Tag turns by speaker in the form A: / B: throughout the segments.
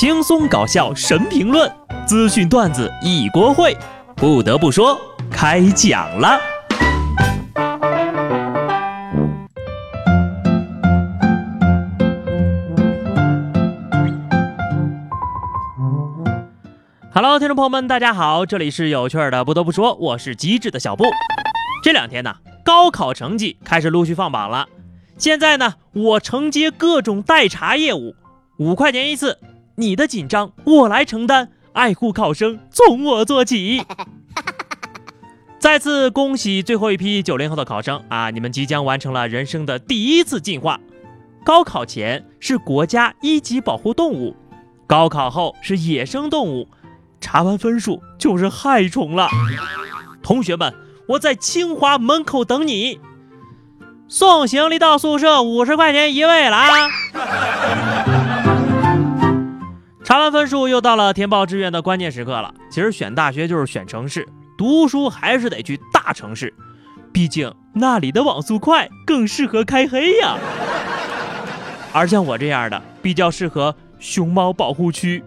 A: 轻松搞笑神评论，资讯段子一锅烩。不得不说，开讲了。Hello，听众朋友们，大家好，这里是有趣的。不得不说，我是机智的小布。这两天呢，高考成绩开始陆续放榜了。现在呢，我承接各种代查业务，五块钱一次。你的紧张我来承担，爱护考生从我做起。再次恭喜最后一批九零后的考生啊！你们即将完成了人生的第一次进化。高考前是国家一级保护动物，高考后是野生动物，查完分数就是害虫了。同学们，我在清华门口等你，送行李到宿舍，五十块钱一位了啊！查完分数，又到了填报志愿的关键时刻了。其实选大学就是选城市，读书还是得去大城市，毕竟那里的网速快，更适合开黑呀。而像我这样的，比较适合熊猫保护区。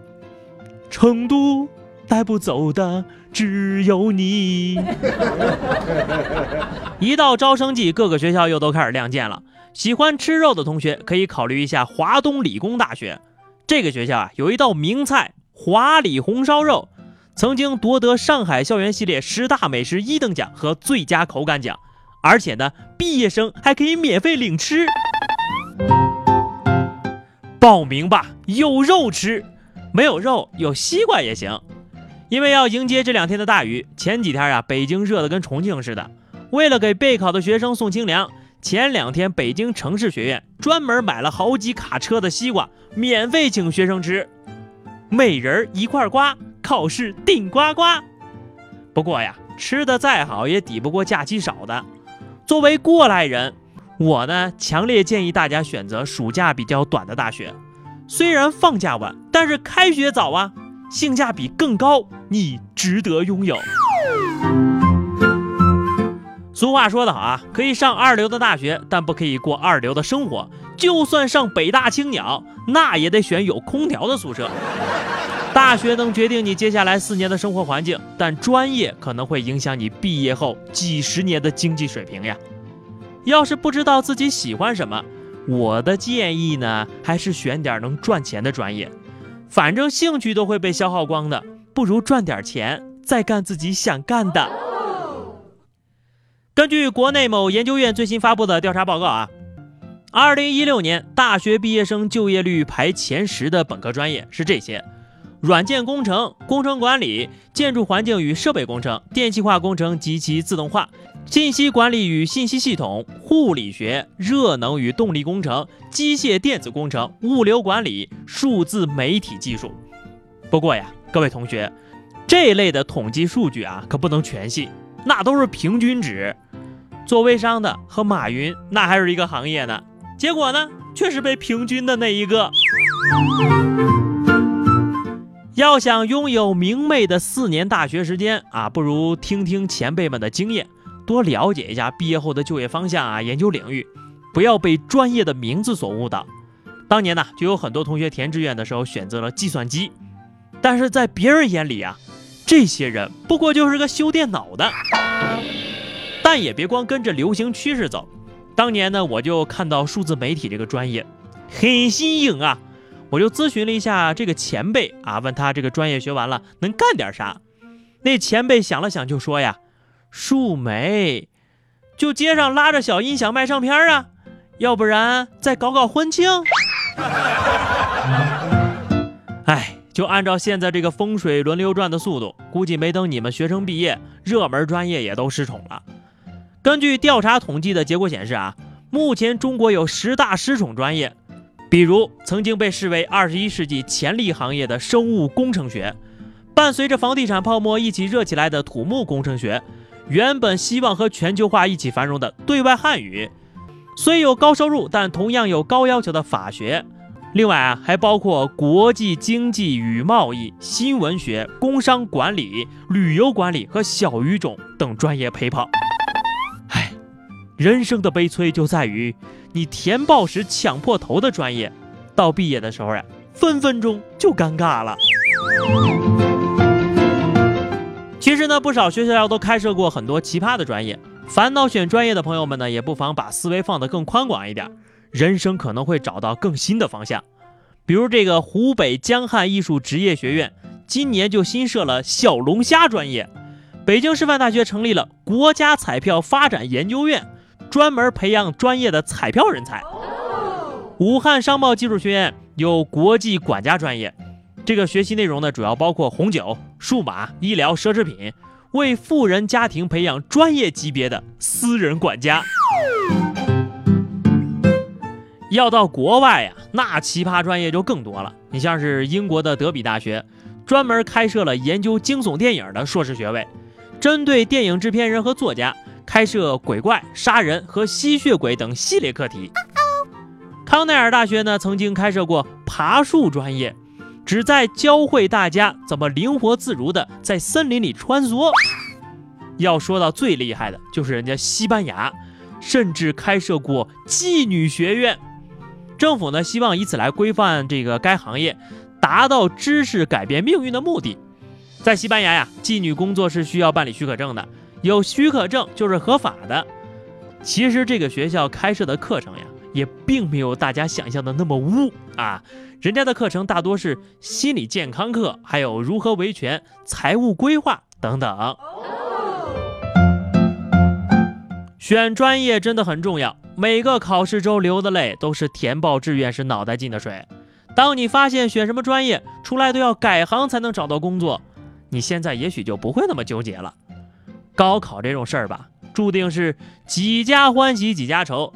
A: 成都带不走的只有你。一到招生季，各个学校又都开始亮剑了。喜欢吃肉的同学可以考虑一下华东理工大学。这个学校啊，有一道名菜华里红烧肉，曾经夺得上海校园系列十大美食一等奖和最佳口感奖，而且呢，毕业生还可以免费领吃。报名吧，有肉吃，没有肉有西瓜也行。因为要迎接这两天的大雨，前几天啊，北京热得跟重庆似的，为了给备考的学生送清凉。前两天，北京城市学院专门买了好几卡车的西瓜，免费请学生吃。每人一块瓜，考试顶呱呱。不过呀，吃的再好也抵不过假期少的。作为过来人，我呢强烈建议大家选择暑假比较短的大学。虽然放假晚，但是开学早啊，性价比更高，你值得拥有。俗话说得好啊，可以上二流的大学，但不可以过二流的生活。就算上北大青鸟，那也得选有空调的宿舍。大学能决定你接下来四年的生活环境，但专业可能会影响你毕业后几十年的经济水平呀。要是不知道自己喜欢什么，我的建议呢，还是选点能赚钱的专业。反正兴趣都会被消耗光的，不如赚点钱，再干自己想干的。根据国内某研究院最新发布的调查报告啊，二零一六年大学毕业生就业率排前十的本科专业是这些：软件工程、工程管理、建筑环境与设备工程、电气化工程及其自动化、信息管理与信息系统、护理学、热能与动力工程、机械电子工程、物流管理、数字媒体技术。不过呀，各位同学，这类的统计数据啊，可不能全信。那都是平均值，做微商的和马云那还是一个行业呢，结果呢却是被平均的那一个。要想拥有明媚的四年大学时间啊，不如听听前辈们的经验，多了解一下毕业后的就业方向啊，研究领域，不要被专业的名字所误导。当年呢，就有很多同学填志愿的时候选择了计算机，但是在别人眼里啊。这些人不过就是个修电脑的，但也别光跟着流行趋势走。当年呢，我就看到数字媒体这个专业很新颖啊，我就咨询了一下这个前辈啊，问他这个专业学完了能干点啥。那前辈想了想就说呀：“数媒，就街上拉着小音响卖唱片啊，要不然再搞搞婚庆。”哎。就按照现在这个风水轮流转的速度，估计没等你们学生毕业，热门专业也都失宠了。根据调查统计的结果显示啊，目前中国有十大失宠专业，比如曾经被视为二十一世纪潜力行业的生物工程学，伴随着房地产泡沫一起热起来的土木工程学，原本希望和全球化一起繁荣的对外汉语，虽有高收入，但同样有高要求的法学。另外啊，还包括国际经济与贸易、新闻学、工商管理、旅游管理和小语种等专业陪跑。唉，人生的悲催就在于，你填报时抢破头的专业，到毕业的时候呀，分分钟就尴尬了。其实呢，不少学校都开设过很多奇葩的专业。烦恼选专业的朋友们呢，也不妨把思维放得更宽广一点，人生可能会找到更新的方向。比如这个湖北江汉艺术职业学院，今年就新设了小龙虾专业。北京师范大学成立了国家彩票发展研究院，专门培养专业的彩票人才。武汉商贸技术学院有国际管家专业。这个学习内容呢，主要包括红酒、数码、医疗、奢侈品，为富人家庭培养专业级别的私人管家。要到国外呀，那奇葩专业就更多了。你像是英国的德比大学，专门开设了研究惊悚电影的硕士学位，针对电影制片人和作家开设鬼怪、杀人和吸血鬼等系列课题。康奈尔大学呢，曾经开设过爬树专业。旨在教会大家怎么灵活自如地在森林里穿梭。要说到最厉害的，就是人家西班牙，甚至开设过妓女学院。政府呢，希望以此来规范这个该行业，达到知识改变命运的目的。在西班牙呀，妓女工作是需要办理许可证的，有许可证就是合法的。其实这个学校开设的课程呀。也并没有大家想象的那么污啊，人家的课程大多是心理健康课，还有如何维权、财务规划等等。选专业真的很重要，每个考试周流的泪都是填报志愿时脑袋进的水。当你发现选什么专业出来都要改行才能找到工作，你现在也许就不会那么纠结了。高考这种事儿吧，注定是几家欢喜几家愁。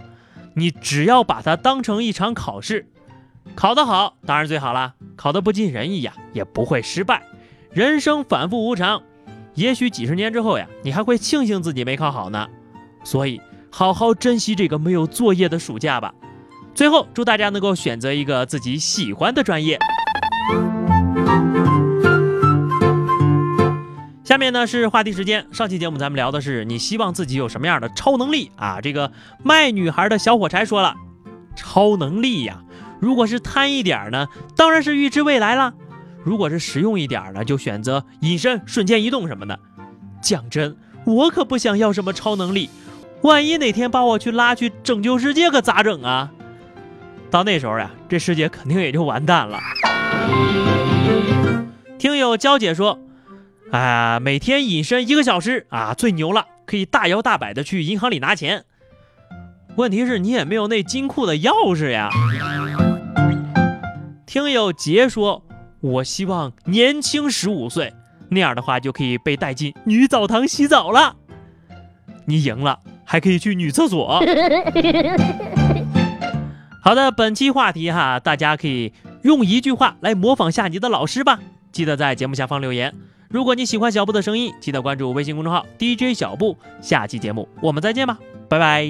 A: 你只要把它当成一场考试，考得好当然最好了，考得不尽人意呀，也不会失败。人生反复无常，也许几十年之后呀，你还会庆幸自己没考好呢。所以，好好珍惜这个没有作业的暑假吧。最后，祝大家能够选择一个自己喜欢的专业。下面呢是话题时间。上期节目咱们聊的是你希望自己有什么样的超能力啊？这个卖女孩的小火柴说了，超能力呀，如果是贪一点呢，当然是预知未来了；如果是实用一点呢，就选择隐身、瞬间移动什么的。讲真，我可不想要什么超能力，万一哪天把我去拉去拯救世界，可咋整啊？到那时候呀，这世界肯定也就完蛋了。听友娇姐说。啊，每天隐身一个小时啊，最牛了，可以大摇大摆的去银行里拿钱。问题是你也没有那金库的钥匙呀。听友杰说，我希望年轻十五岁，那样的话就可以被带进女澡堂洗澡了。你赢了，还可以去女厕所。好的，本期话题哈，大家可以用一句话来模仿下你的老师吧。记得在节目下方留言。如果你喜欢小布的声音，记得关注微信公众号 DJ 小布。下期节目我们再见吧，拜拜。